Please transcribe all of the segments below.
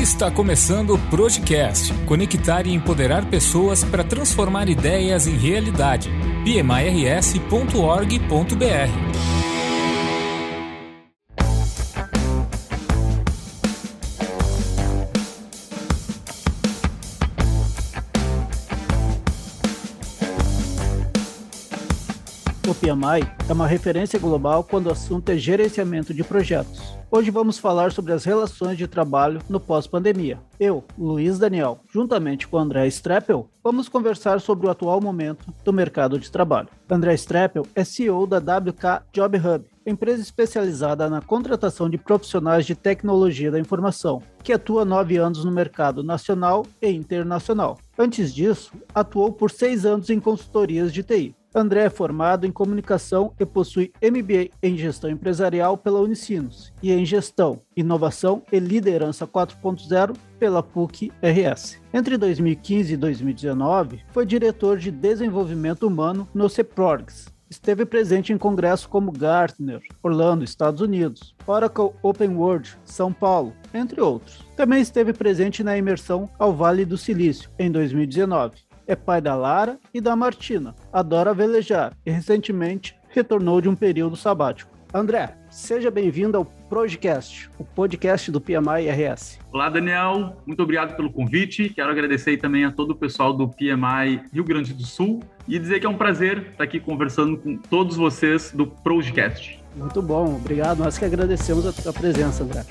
Está começando o Projecast, conectar e empoderar pessoas para transformar ideias em realidade. pmirs.org.br PMI é uma referência global quando o assunto é gerenciamento de projetos. Hoje vamos falar sobre as relações de trabalho no pós-pandemia. Eu, Luiz Daniel, juntamente com André Streppel, vamos conversar sobre o atual momento do mercado de trabalho. André Streppel é CEO da WK Job Hub, empresa especializada na contratação de profissionais de tecnologia da informação, que atua nove anos no mercado nacional e internacional. Antes disso, atuou por seis anos em consultorias de TI. André é formado em comunicação e possui MBA em gestão empresarial pela Unicinos e em gestão, inovação e liderança 4.0 pela PUC RS. Entre 2015 e 2019, foi diretor de desenvolvimento humano no CEPROGS. Esteve presente em congressos como Gartner, Orlando, Estados Unidos, Oracle Open World, São Paulo, entre outros. Também esteve presente na imersão ao Vale do Silício, em 2019 é pai da Lara e da Martina, adora velejar e recentemente retornou de um período sabático. André, seja bem-vindo ao Projecast, o podcast do PMI RS. Olá, Daniel. Muito obrigado pelo convite. Quero agradecer também a todo o pessoal do PMI Rio Grande do Sul e dizer que é um prazer estar aqui conversando com todos vocês do Projecast. Muito bom, obrigado. Nós que agradecemos a tua presença, André.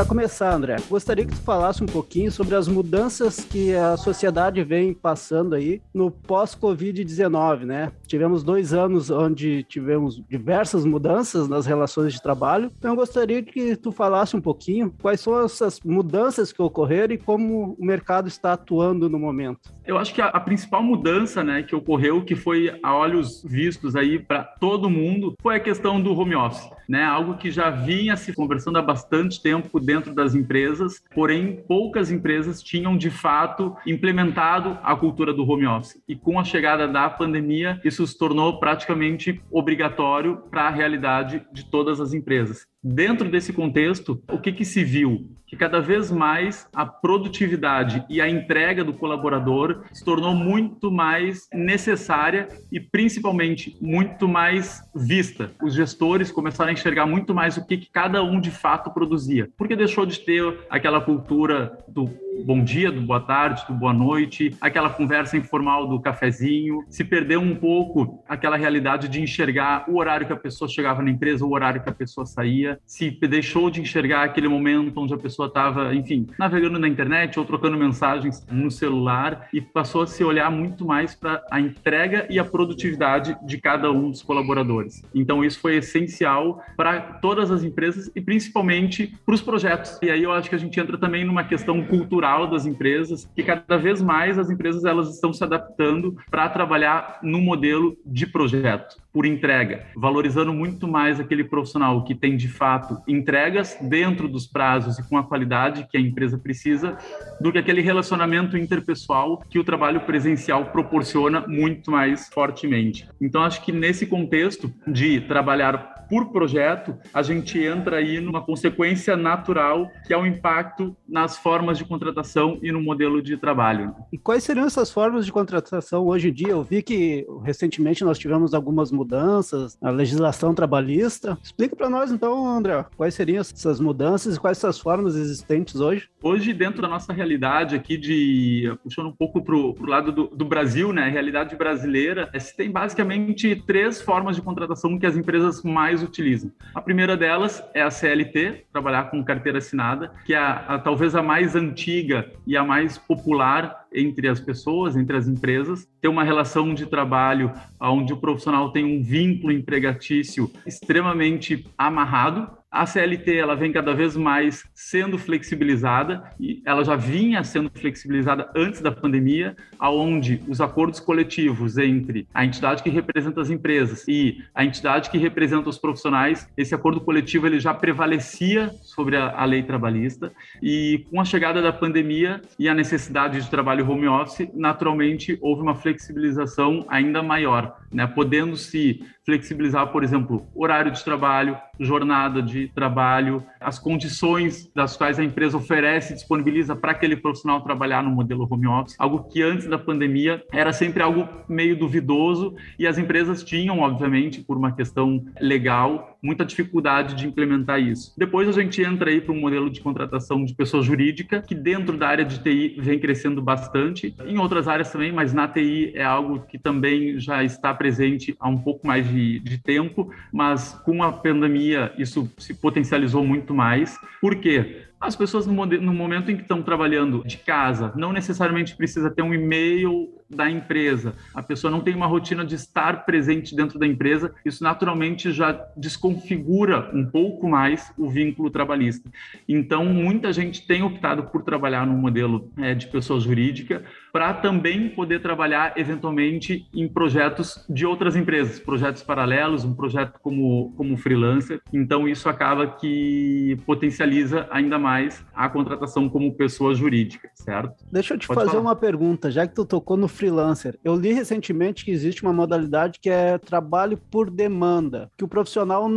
Para começar, André, gostaria que tu falasse um pouquinho sobre as mudanças que a sociedade vem passando aí no pós-Covid-19, né? Tivemos dois anos onde tivemos diversas mudanças nas relações de trabalho. Então, eu gostaria que tu falasse um pouquinho quais são essas mudanças que ocorreram e como o mercado está atuando no momento. Eu acho que a, a principal mudança, né, que ocorreu, que foi a olhos vistos aí para todo mundo, foi a questão do home office, né? Algo que já vinha se conversando há bastante tempo dentro das empresas, porém poucas empresas tinham de fato implementado a cultura do home office. E com a chegada da pandemia, isso se tornou praticamente obrigatório para a realidade de todas as empresas. Dentro desse contexto, o que, que se viu? Que cada vez mais a produtividade e a entrega do colaborador se tornou muito mais necessária e principalmente muito mais vista. Os gestores começaram a enxergar muito mais o que, que cada um de fato produzia, porque deixou de ter aquela cultura do bom dia, do boa tarde, do boa noite, aquela conversa informal do cafezinho, se perdeu um pouco aquela realidade de enxergar o horário que a pessoa chegava na empresa, o horário que a pessoa saía se deixou de enxergar aquele momento onde a pessoa estava, enfim, navegando na internet ou trocando mensagens no celular e passou a se olhar muito mais para a entrega e a produtividade de cada um dos colaboradores. Então, isso foi essencial para todas as empresas e principalmente para os projetos. E aí eu acho que a gente entra também numa questão cultural das empresas, que cada vez mais as empresas elas estão se adaptando para trabalhar no modelo de projeto por entrega, valorizando muito mais aquele profissional que tem de fato entregas dentro dos prazos e com a qualidade que a empresa precisa, do que aquele relacionamento interpessoal que o trabalho presencial proporciona muito mais fortemente. Então acho que nesse contexto de trabalhar por projeto, a gente entra aí numa consequência natural, que é o impacto nas formas de contratação e no modelo de trabalho. E quais seriam essas formas de contratação hoje em dia? Eu vi que recentemente nós tivemos algumas mudanças na legislação trabalhista. Explica para nós então, André, quais seriam essas mudanças e quais são as formas existentes hoje? Hoje, dentro da nossa realidade aqui de, puxando um pouco para o lado do, do, Brasil, né, a realidade brasileira, é, se tem basicamente três formas de contratação que as empresas mais mais utilizam. A primeira delas é a CLT, trabalhar com carteira assinada, que é a, a, talvez a mais antiga e a mais popular entre as pessoas, entre as empresas, ter uma relação de trabalho onde o profissional tem um vínculo empregatício extremamente amarrado, A CLT ela vem cada vez mais sendo flexibilizada e ela já vinha sendo flexibilizada antes da pandemia, aonde os acordos coletivos entre a entidade que representa as empresas e a entidade que representa os profissionais, esse acordo coletivo ele já prevalecia sobre a, a lei trabalhista e com a chegada da pandemia e a necessidade de trabalho home office, naturalmente houve uma flexibilização ainda maior, né, podendo se flexibilizar, por exemplo, horário de trabalho, jornada de trabalho, as condições das quais a empresa oferece e disponibiliza para aquele profissional trabalhar no modelo home office, algo que antes da pandemia era sempre algo meio duvidoso e as empresas tinham, obviamente, por uma questão legal, muita dificuldade de implementar isso. Depois a gente entra aí para um modelo de contratação de pessoa jurídica, que dentro da área de TI vem crescendo bastante, em outras áreas também, mas na TI é algo que também já está presente há um pouco mais de, de tempo, mas com a pandemia isso se potencializou muito mais. Por quê? As pessoas, no, momento em que estão trabalhando de casa, não necessariamente precisa ter um e-mail da empresa. A pessoa não tem uma rotina de estar presente dentro da empresa. Isso naturalmente já desconfigura um pouco mais o vínculo trabalhista. Então, muita gente tem optado por trabalhar no modelo é, de pessoa jurídica para também poder trabalhar eventualmente em projetos de outras empresas, projetos paralelos, um projeto como, como freelancer. Então, isso acaba que potencializa ainda mais a contratação como pessoa jurídica, certo? Deixa eu te Pode fazer falar. uma pergunta, já que tu tocou no freelancer. Eu li recentemente que existe uma modalidade que é trabalho por demanda, que o profissional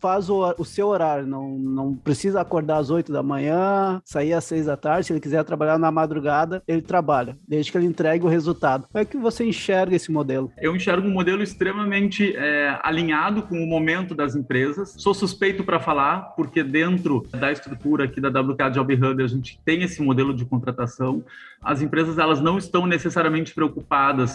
faz o, o seu horário, não, não precisa acordar às 8 da manhã, sair às 6 da tarde, se ele quiser trabalhar na madrugada, ele trabalha desde que ele entregue o resultado. Como é que você enxerga esse modelo? Eu enxergo um modelo extremamente é, alinhado com o momento das empresas. Sou suspeito para falar, porque dentro da estrutura aqui da WK Job Hub a gente tem esse modelo de contratação. As empresas elas não estão necessariamente preocupadas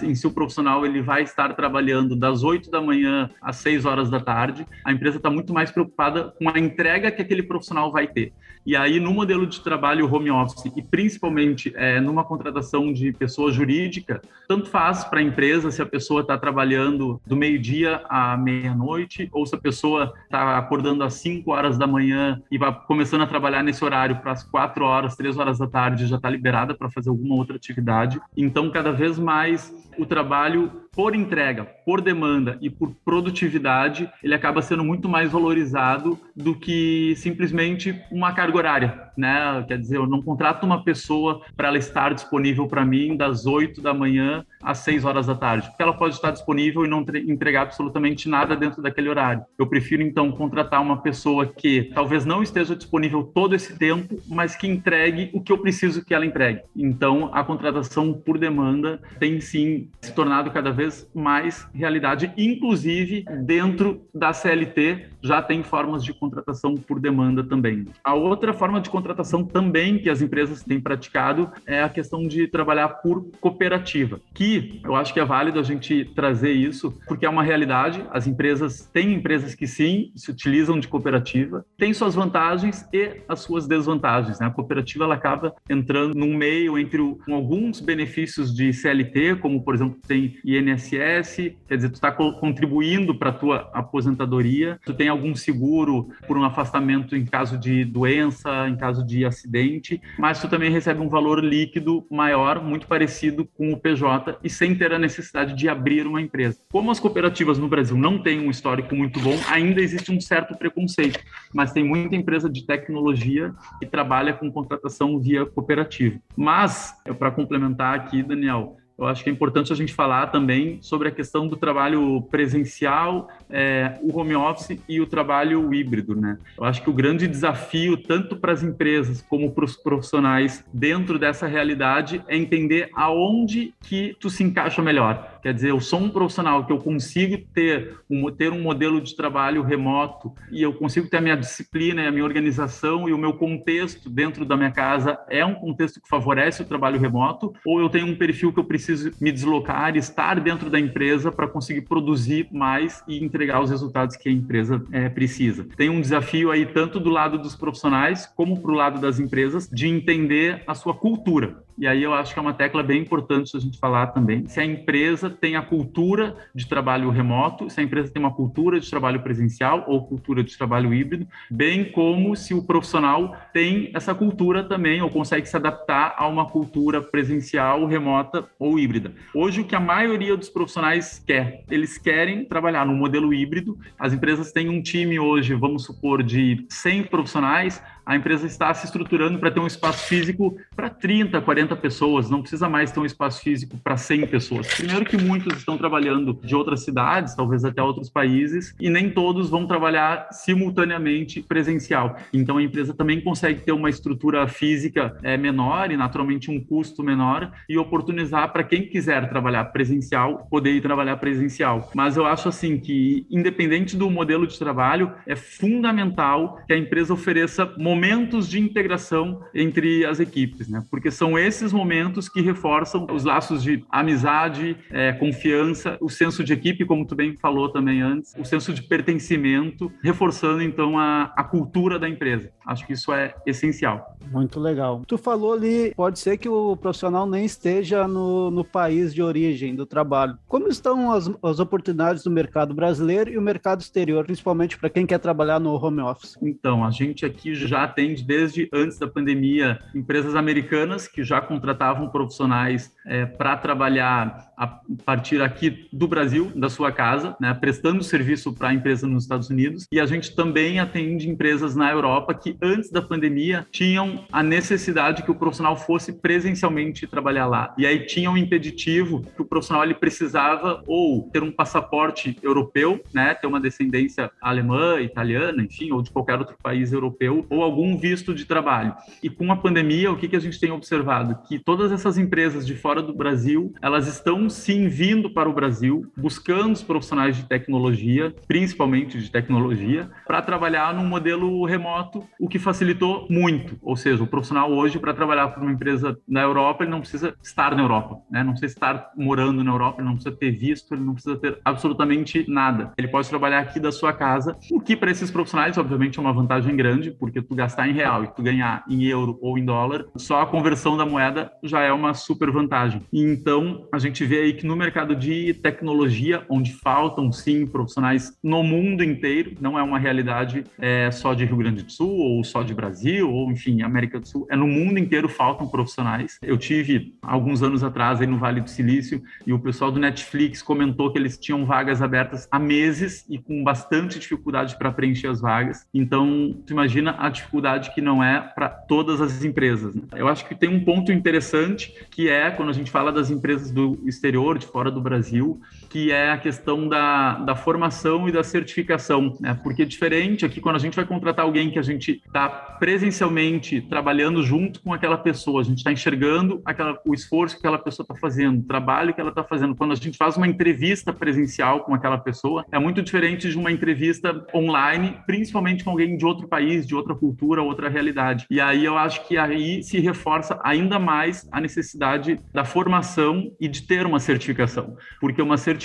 em se o profissional ele vai estar trabalhando das 8 da manhã às 6 horas da tarde. A empresa está muito mais preocupada com a entrega que aquele profissional vai ter. E aí, no modelo de trabalho home office e principalmente é, numa contratação de pessoa jurídica, tanto faz para a empresa se a pessoa está trabalhando do meio-dia à meia-noite ou se a pessoa está acordando às 5 horas da manhã e vai começando a trabalhar nesse horário para as 4 horas, 3 horas da tarde já está liberada para fazer alguma outra atividade. Então, cada vez mais o trabalho por entrega, por demanda e por produtividade, ele acaba sendo muito mais valorizado do que simplesmente uma carga horária, né? Quer dizer, eu não contrato uma pessoa para ela estar disponível para mim das 8 da manhã às 6 horas da tarde, porque ela pode estar disponível e não entregar absolutamente nada dentro daquele horário. Eu prefiro então contratar uma pessoa que talvez não esteja disponível todo esse tempo, mas que entregue o que eu preciso que ela entregue. Então, a contratação por demanda tem sim se tornado cada vez vez mais realidade, inclusive dentro da CLT já tem formas de contratação por demanda também. A outra forma de contratação também que as empresas têm praticado é a questão de trabalhar por cooperativa, que eu acho que é válido a gente trazer isso, porque é uma realidade. As empresas têm empresas que sim se utilizam de cooperativa, tem suas vantagens e as suas desvantagens. Né? A cooperativa ela acaba entrando num meio entre o, alguns benefícios de CLT, como por exemplo tem INSS INSS, quer dizer, tu está contribuindo para a tua aposentadoria, tu tem algum seguro por um afastamento em caso de doença, em caso de acidente, mas tu também recebe um valor líquido maior, muito parecido com o PJ e sem ter a necessidade de abrir uma empresa. Como as cooperativas no Brasil não têm um histórico muito bom, ainda existe um certo preconceito, mas tem muita empresa de tecnologia que trabalha com contratação via cooperativa. Mas, para complementar aqui, Daniel, eu acho que é importante a gente falar também sobre a questão do trabalho presencial, é, o home office e o trabalho híbrido, né? Eu acho que o grande desafio, tanto para as empresas como para os profissionais dentro dessa realidade, é entender aonde que tu se encaixa melhor. Quer dizer, eu sou um profissional que eu consigo ter um, ter um modelo de trabalho remoto e eu consigo ter a minha disciplina e a minha organização e o meu contexto dentro da minha casa é um contexto que favorece o trabalho remoto, ou eu tenho um perfil que eu preciso me deslocar estar dentro da empresa para conseguir produzir mais e entregar os resultados que a empresa é, precisa. Tem um desafio aí tanto do lado dos profissionais como para o lado das empresas de entender a sua cultura E aí eu acho que é uma tecla bem importante a gente falar também. Se a empresa tem a cultura de trabalho remoto, se a empresa tem uma cultura de trabalho presencial ou cultura de trabalho híbrido, bem como se o profissional tem essa cultura também ou consegue se adaptar a uma cultura presencial, remota ou híbrida. Hoje o que a maioria dos profissionais quer, eles querem trabalhar no modelo híbrido. As empresas têm um time hoje, vamos supor, de 100 profissionais, a empresa está se estruturando para ter um espaço físico para 30, 40 pessoas, não precisa mais ter um espaço físico para 100 pessoas. Primeiro que muitos estão trabalhando de outras cidades, talvez até outros países, e nem todos vão trabalhar simultaneamente presencial. Então a empresa também consegue ter uma estrutura física é, menor e naturalmente um custo menor e oportunizar para quem quiser trabalhar presencial poder ir trabalhar presencial. Mas eu acho assim que independente do modelo de trabalho, é fundamental que a empresa ofereça momentos de integração entre as equipes, né? Porque são esses momentos que reforçam os laços de amizade, é, confiança, o senso de equipe, como tu bem falou também antes, o senso de pertencimento, reforçando então a, a cultura da empresa. Acho que isso é essencial. Muito legal. Tu falou ali, pode ser que o profissional nem esteja no, no país de origem do trabalho. Como estão as, as oportunidades do mercado brasileiro e o mercado exterior, principalmente para quem quer trabalhar no home office? Então, a gente aqui já atende desde antes da pandemia empresas americanas que já contratavam profissionais é, para trabalhar a partir aqui do Brasil, da sua casa, né, prestando serviço para a empresa nos Estados Unidos. E a gente também atende empresas na Europa que antes da pandemia tinham a necessidade que o profissional fosse presencialmente trabalhar lá. E aí tinha um impeditivo que o profissional ele precisava ou ter um passaporte europeu, né, ter uma descendência alemã, italiana, enfim, ou de qualquer outro país europeu, ou algum visto de trabalho. E com a pandemia, o que, que a gente tem observado? Que todas essas empresas de fora do Brasil, elas estão sim vindo para o Brasil, buscando os profissionais de tecnologia, principalmente de tecnologia, para trabalhar num modelo remoto, o que facilitou muito. Ou seja, o profissional hoje, para trabalhar para uma empresa na Europa, ele não precisa estar na Europa, né? não precisa estar morando na Europa, ele não precisa ter visto, ele não precisa ter absolutamente nada. Ele pode trabalhar aqui da sua casa, o que para esses profissionais, obviamente, é uma vantagem grande, porque tu gastar em real e tu ganhar em euro ou em dólar, só a conversão da moeda já é uma super vantagem. Então, a gente vê aí que no mercado de tecnologia, onde faltam sim profissionais no mundo inteiro, não é uma realidade é, só de Rio Grande do Sul ou só de Brasil ou enfim América do Sul, é no mundo inteiro faltam profissionais. Eu tive alguns anos atrás aí no Vale do Silício e o pessoal do Netflix comentou que eles tinham vagas abertas há meses e com bastante dificuldade para preencher as vagas. Então, tu imagina a dificuldade que não é para todas as empresas. Né? Eu acho que tem um ponto interessante que é quando a gente fala das empresas do exterior, de fora do Brasil, que é a questão da, da formação e da certificação. Né? Porque é diferente aqui, quando a gente vai contratar alguém que a gente está presencialmente trabalhando junto com aquela pessoa, a gente está enxergando aquela, o esforço que aquela pessoa está fazendo, o trabalho que ela está fazendo. Quando a gente faz uma entrevista presencial com aquela pessoa, é muito diferente de uma entrevista online, principalmente com alguém de outro país, de outra cultura, outra realidade. E aí eu acho que aí se reforça ainda mais a necessidade da formação e de ter uma certificação, porque uma certificação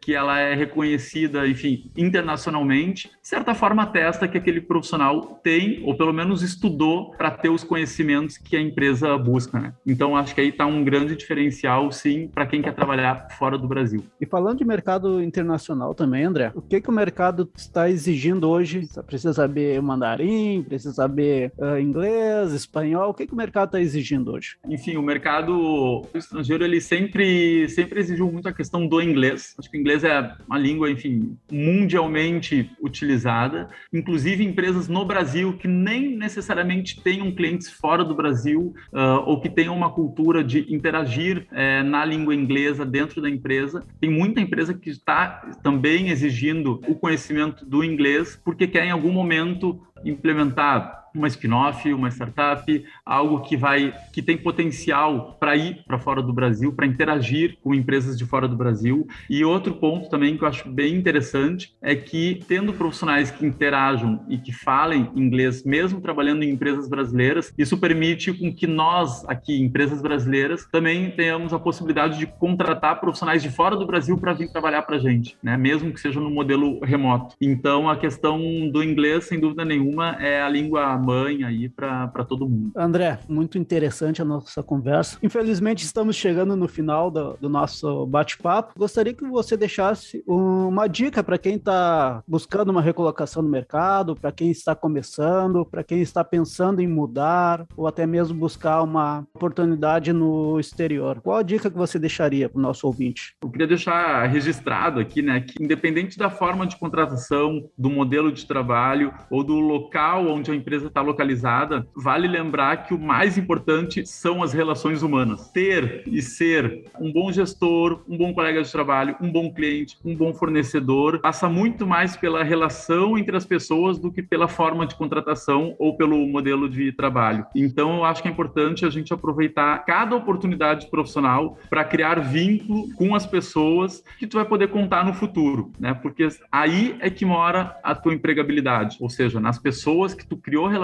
que ela é reconhecida, enfim, internacionalmente, de certa forma atesta que aquele profissional tem, ou pelo menos estudou, para ter os conhecimentos que a empresa busca. Né? Então acho que aí está um grande diferencial, sim, para quem quer trabalhar fora do Brasil. E falando de mercado internacional também, André, o que que o mercado está exigindo hoje? Você precisa saber mandarim, precisa saber uh, inglês, espanhol, o que que o mercado está exigindo hoje? Enfim, o mercado estrangeiro ele sempre sempre exigiu muito a questão do inglês. Acho que o inglês é uma língua, enfim, mundialmente utilizada. Inclusive empresas no Brasil que nem necessariamente tenham clientes fora do Brasil uh, ou que tenham uma cultura de interagir uh, na língua inglesa dentro da empresa. Tem muita empresa que está também exigindo o conhecimento do inglês porque quer em algum momento implementar uma spin-off, uma startup, algo que vai que tem potencial para ir para fora do Brasil, para interagir com empresas de fora do Brasil. E outro ponto também que eu acho bem interessante é que tendo profissionais que interajam e que falem inglês, mesmo trabalhando em empresas brasileiras, isso permite com que nós aqui, empresas brasileiras, também tenhamos a possibilidade de contratar profissionais de fora do Brasil para vir trabalhar para a gente, né? Mesmo que seja no modelo remoto. Então a questão do inglês, sem dúvida nenhuma, é a língua tamanha aí para todo mundo. André, muito interessante a nossa conversa. Infelizmente, estamos chegando no final do, do nosso bate-papo. Gostaria que você deixasse uma dica para quem está buscando uma recolocação no mercado, para quem está começando, para quem está pensando em mudar ou até mesmo buscar uma oportunidade no exterior. Qual a dica que você deixaria para o nosso ouvinte? Eu queria deixar registrado aqui, né, que independente da forma de contratação, do modelo de trabalho ou do local onde a empresa está localizada, vale lembrar que o mais importante são as relações humanas. Ter e ser um bom gestor, um bom colega de trabalho, um bom cliente, um bom fornecedor, passa muito mais pela relação entre as pessoas do que pela forma de contratação ou pelo modelo de trabalho. Então, eu acho que é importante a gente aproveitar cada oportunidade profissional para criar vínculo com as pessoas que tu vai poder contar no futuro, né? Porque aí é que mora a tua empregabilidade, ou seja, nas pessoas que tu criou relação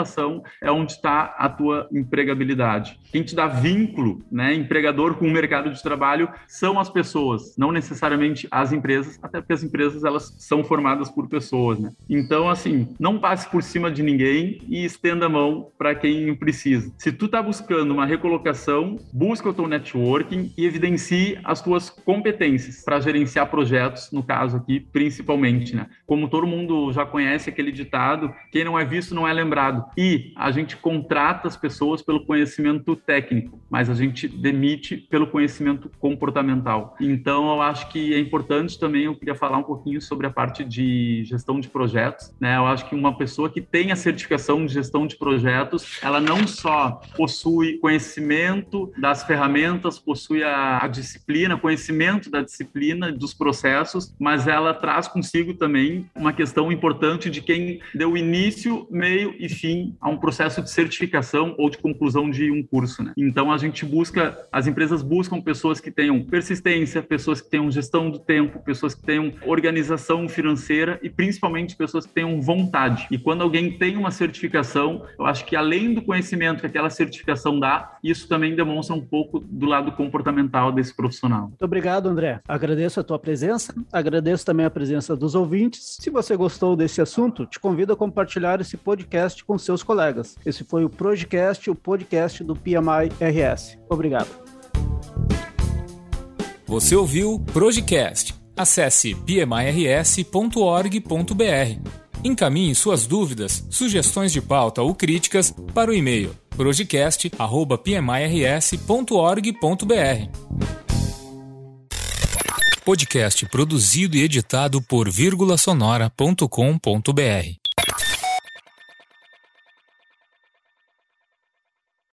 é onde está a tua empregabilidade. Quem te dá vínculo, né, empregador com o mercado de trabalho são as pessoas, não necessariamente as empresas, até porque as empresas elas são formadas por pessoas, né? Então, assim, não passe por cima de ninguém e estenda a mão para quem precisa. Se tu está buscando uma recolocação, busca o teu networking e evidencie as tuas competências para gerenciar projetos, no caso aqui, principalmente, né? Como todo mundo já conhece aquele ditado, quem não é visto não é lembrado. E a gente contrata as pessoas pelo conhecimento técnico, mas a gente demite pelo conhecimento comportamental. Então, eu acho que é importante também, eu queria falar um pouquinho sobre a parte de gestão de projetos, né? Eu acho que uma pessoa que tem a certificação de gestão de projetos, ela não só possui conhecimento das ferramentas, possui a, a disciplina, conhecimento da disciplina, dos processos, mas ela traz consigo também uma questão importante de quem deu início, meio e fim a um processo de certificação ou de conclusão de um curso, né? Então a gente busca, as empresas buscam pessoas que tenham persistência, pessoas que tenham gestão do tempo, pessoas que tenham organização financeira e principalmente pessoas que tenham vontade. E quando alguém tem uma certificação, eu acho que além do conhecimento que aquela certificação dá, isso também demonstra um pouco do lado comportamental desse profissional. Muito obrigado, André. Agradeço a tua presença, agradeço também a presença dos ouvintes. Se você gostou desse assunto, te convido a compartilhar esse podcast com seus colegas. Esse foi o Projecast, o podcast do PMI RS. Obrigado. Você ouviu Projecast. Acesse pmirs.org.br. Encaminhe suas dúvidas, sugestões de pauta ou críticas para o e-mail projecast@pmirs.org.br. Podcast produzido e editado por vírgulasonora.com.br.